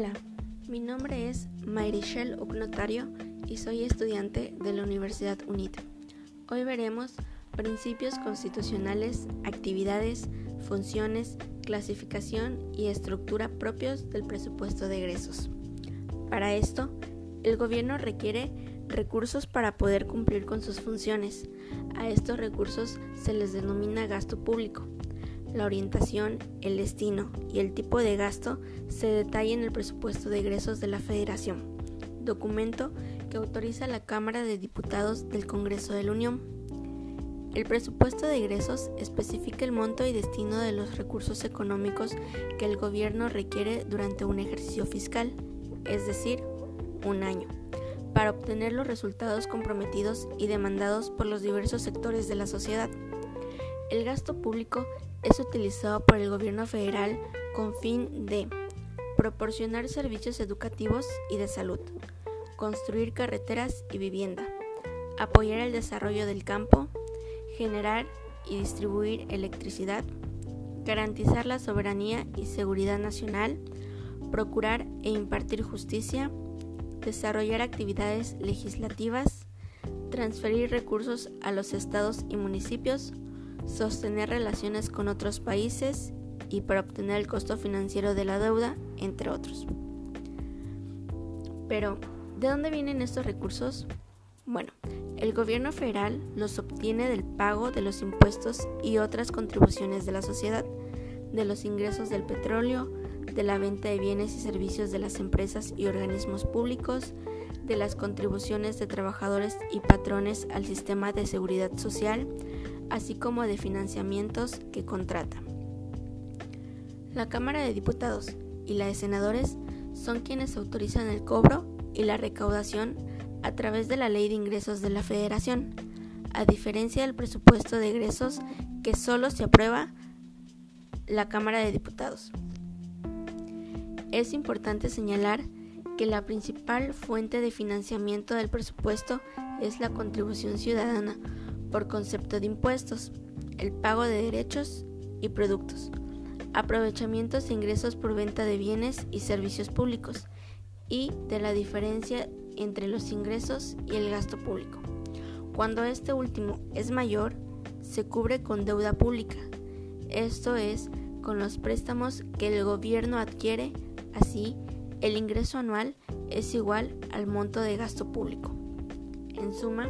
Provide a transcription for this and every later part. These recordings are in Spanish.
Hola, mi nombre es Mayrichel Ocnotario y soy estudiante de la Universidad UNIT. Hoy veremos principios constitucionales, actividades, funciones, clasificación y estructura propios del presupuesto de egresos. Para esto, el gobierno requiere recursos para poder cumplir con sus funciones. A estos recursos se les denomina gasto público. La orientación, el destino y el tipo de gasto se detalla en el presupuesto de egresos de la Federación, documento que autoriza la Cámara de Diputados del Congreso de la Unión. El presupuesto de egresos especifica el monto y destino de los recursos económicos que el gobierno requiere durante un ejercicio fiscal, es decir, un año, para obtener los resultados comprometidos y demandados por los diversos sectores de la sociedad. El gasto público es utilizado por el gobierno federal con fin de proporcionar servicios educativos y de salud, construir carreteras y vivienda, apoyar el desarrollo del campo, generar y distribuir electricidad, garantizar la soberanía y seguridad nacional, procurar e impartir justicia, desarrollar actividades legislativas, transferir recursos a los estados y municipios, sostener relaciones con otros países y para obtener el costo financiero de la deuda, entre otros. Pero, ¿de dónde vienen estos recursos? Bueno, el gobierno federal los obtiene del pago de los impuestos y otras contribuciones de la sociedad, de los ingresos del petróleo, de la venta de bienes y servicios de las empresas y organismos públicos, de las contribuciones de trabajadores y patrones al sistema de seguridad social, así como de financiamientos que contrata. La Cámara de Diputados y la de Senadores son quienes autorizan el cobro y la recaudación a través de la Ley de Ingresos de la Federación, a diferencia del presupuesto de egresos que solo se aprueba la Cámara de Diputados. Es importante señalar que la principal fuente de financiamiento del presupuesto es la contribución ciudadana, por concepto de impuestos, el pago de derechos y productos, aprovechamientos e ingresos por venta de bienes y servicios públicos y de la diferencia entre los ingresos y el gasto público. Cuando este último es mayor, se cubre con deuda pública, esto es, con los préstamos que el gobierno adquiere, así el ingreso anual es igual al monto de gasto público. En suma,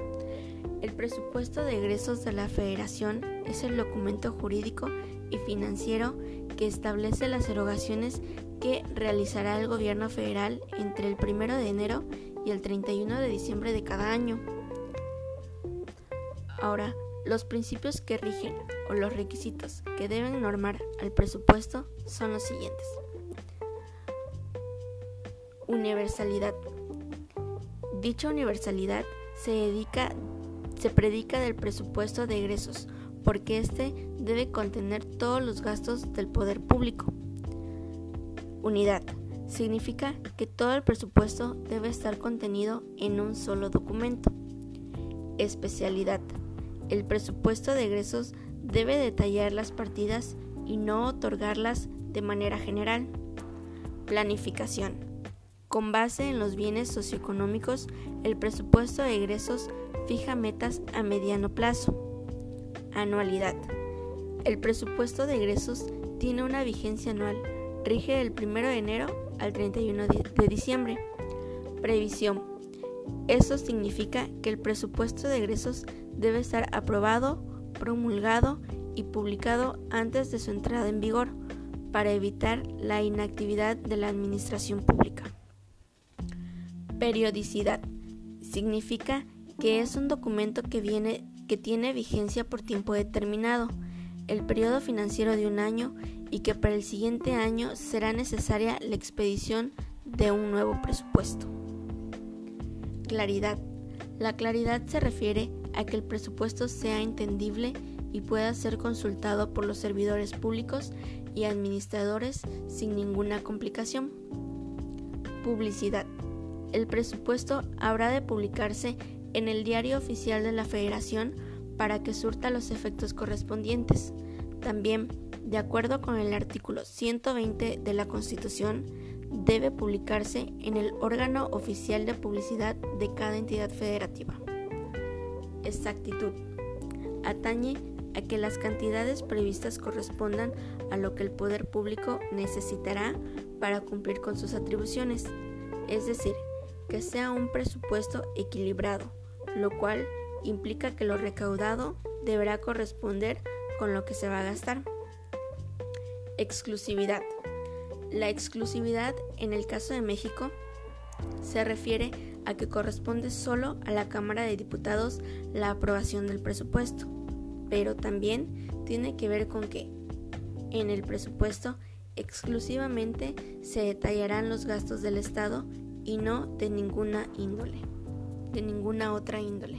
el presupuesto de egresos de la Federación es el documento jurídico y financiero que establece las erogaciones que realizará el gobierno federal entre el 1 de enero y el 31 de diciembre de cada año. Ahora, los principios que rigen o los requisitos que deben normar al presupuesto son los siguientes. Universalidad. Dicha universalidad se dedica se predica del presupuesto de egresos, porque éste debe contener todos los gastos del poder público. Unidad. Significa que todo el presupuesto debe estar contenido en un solo documento. Especialidad. El presupuesto de egresos debe detallar las partidas y no otorgarlas de manera general. Planificación. Con base en los bienes socioeconómicos, el presupuesto de egresos fija metas a mediano plazo. Anualidad. El presupuesto de egresos tiene una vigencia anual, rige del 1 de enero al 31 de diciembre. Previsión. Eso significa que el presupuesto de egresos debe estar aprobado, promulgado y publicado antes de su entrada en vigor para evitar la inactividad de la administración pública. Periodicidad. Significa que es un documento que, tiene vigencia por tiempo determinado, el periodo financiero de un año y que para el siguiente año será necesaria la expedición de un nuevo presupuesto. Claridad. La claridad se refiere a que el presupuesto sea entendible y pueda ser consultado por los servidores públicos y administradores sin ninguna complicación. Publicidad. El presupuesto habrá de publicarse en el diario oficial de la Federación para que surta los efectos correspondientes. También, de acuerdo con el artículo 120 de la Constitución, debe publicarse en el órgano oficial de publicidad de cada entidad federativa. Exactitud. Atañe a que las cantidades previstas correspondan a lo que el poder público necesitará para cumplir con sus atribuciones, es decir, que sea un presupuesto equilibrado, lo cual implica que lo recaudado deberá corresponder con lo que se va a gastar. Exclusividad. La exclusividad en el caso de México se refiere a que corresponde solo a la Cámara de Diputados la aprobación del presupuesto, pero también tiene que ver con que en el presupuesto exclusivamente se detallarán los gastos del Estado y no de ninguna índole, de ninguna otra índole.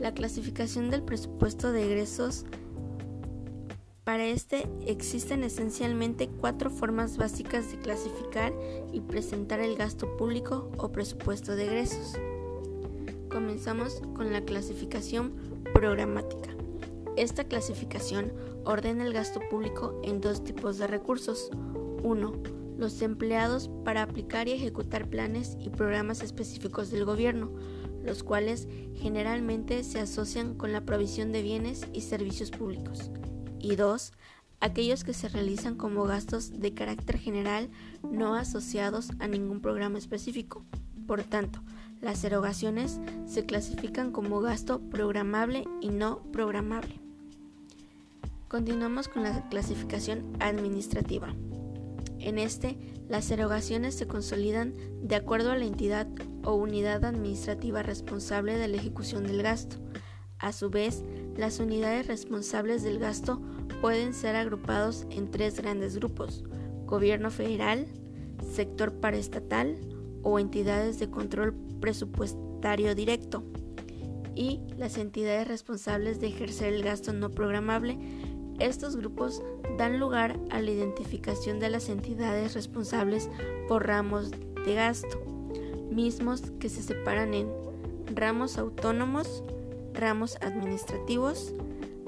La clasificación del presupuesto de egresos para este existen esencialmente cuatro formas básicas de clasificar y presentar el gasto público o presupuesto de egresos. Comenzamos con la clasificación programática. Esta clasificación ordena el gasto público en dos tipos de recursos. Uno, los empleados para aplicar y ejecutar planes y programas específicos del gobierno, los cuales generalmente se asocian con la provisión de bienes y servicios públicos y dos, aquellos que se realizan como gastos de carácter general no asociados a ningún programa específico. Por tanto, las erogaciones se clasifican como gasto programable y no programable. Continuamos con la clasificación administrativa. En este, las erogaciones se consolidan de acuerdo a la entidad o unidad administrativa responsable de la ejecución del gasto. A su vez, las unidades responsables del gasto pueden ser agrupados en tres grandes grupos, gobierno federal, sector paraestatal o entidades de control presupuestario directo y las entidades responsables de ejercer el gasto no programable. Estos grupos dan lugar a la identificación de las entidades responsables por ramos de gasto, mismos que se separan en ramos autónomos, ramos administrativos,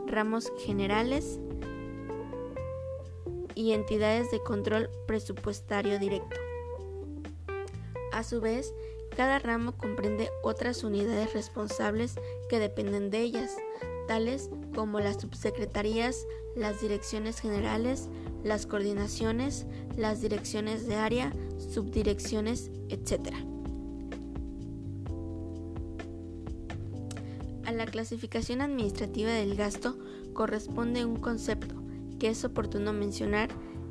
ramos generales y entidades de control presupuestario directo. A su vez, cada ramo comprende otras unidades responsables que dependen de ellas, tales como las subsecretarías, las direcciones generales, las coordinaciones, las direcciones de área, subdirecciones, etc. A la clasificación administrativa del gasto corresponde un concepto que es oportuno mencionar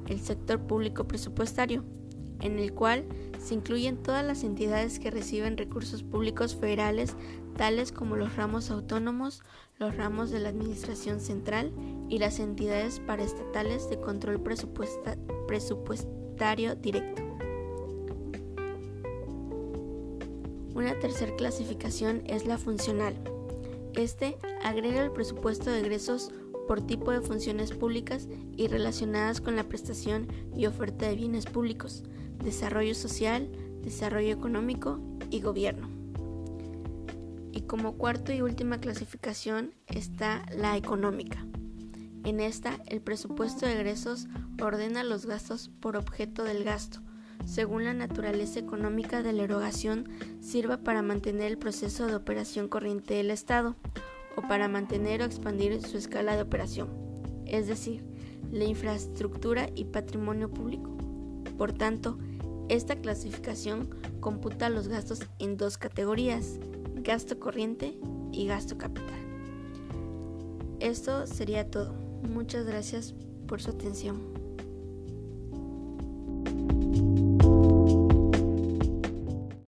el sector público presupuestario, en el cual se incluyen todas las entidades que reciben recursos públicos federales, tales como los ramos autónomos, los ramos de la Administración Central y las entidades paraestatales de control presupuestario directo. Una tercera clasificación es la funcional este agrega el presupuesto de egresos por tipo de funciones públicas y relacionadas con la prestación y oferta de bienes públicos, desarrollo social, desarrollo económico y gobierno. Como cuarto y última clasificación está la económica. En esta, el presupuesto de egresos ordena los gastos por objeto del gasto, según la naturaleza económica de la erogación, sirva para mantener el proceso de operación corriente del Estado o para mantener o expandir su escala de operación, es decir, la infraestructura y patrimonio público. Por tanto, esta clasificación computa los gastos en dos categorías, gasto corriente y gasto capital. Esto sería todo. Muchas gracias por su atención.